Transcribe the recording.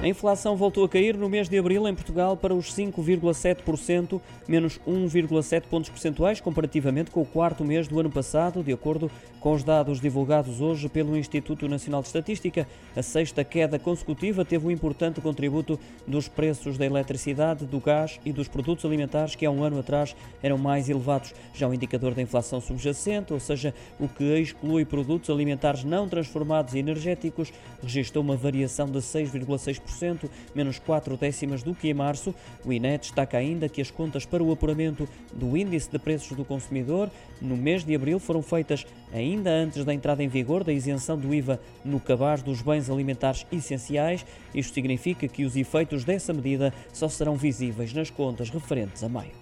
A inflação voltou a cair no mês de abril em Portugal para os 5,7%, menos 1,7 pontos percentuais comparativamente com o quarto mês do ano passado, de acordo com os dados divulgados hoje pelo Instituto Nacional de Estatística. A sexta queda consecutiva teve um importante contributo dos preços da eletricidade, do gás e dos produtos alimentares que há um ano atrás eram mais elevados. Já o indicador da inflação subjacente, ou seja, o que exclui produtos alimentares não transformados e energéticos, registrou uma variação de 6,6% menos 4 décimas do que em março. O INE destaca ainda que as contas para o apuramento do Índice de Preços do Consumidor no mês de abril foram feitas ainda antes da entrada em vigor da isenção do IVA no cabaz dos bens alimentares essenciais. Isto significa que os efeitos dessa medida só serão visíveis nas contas referentes a maio.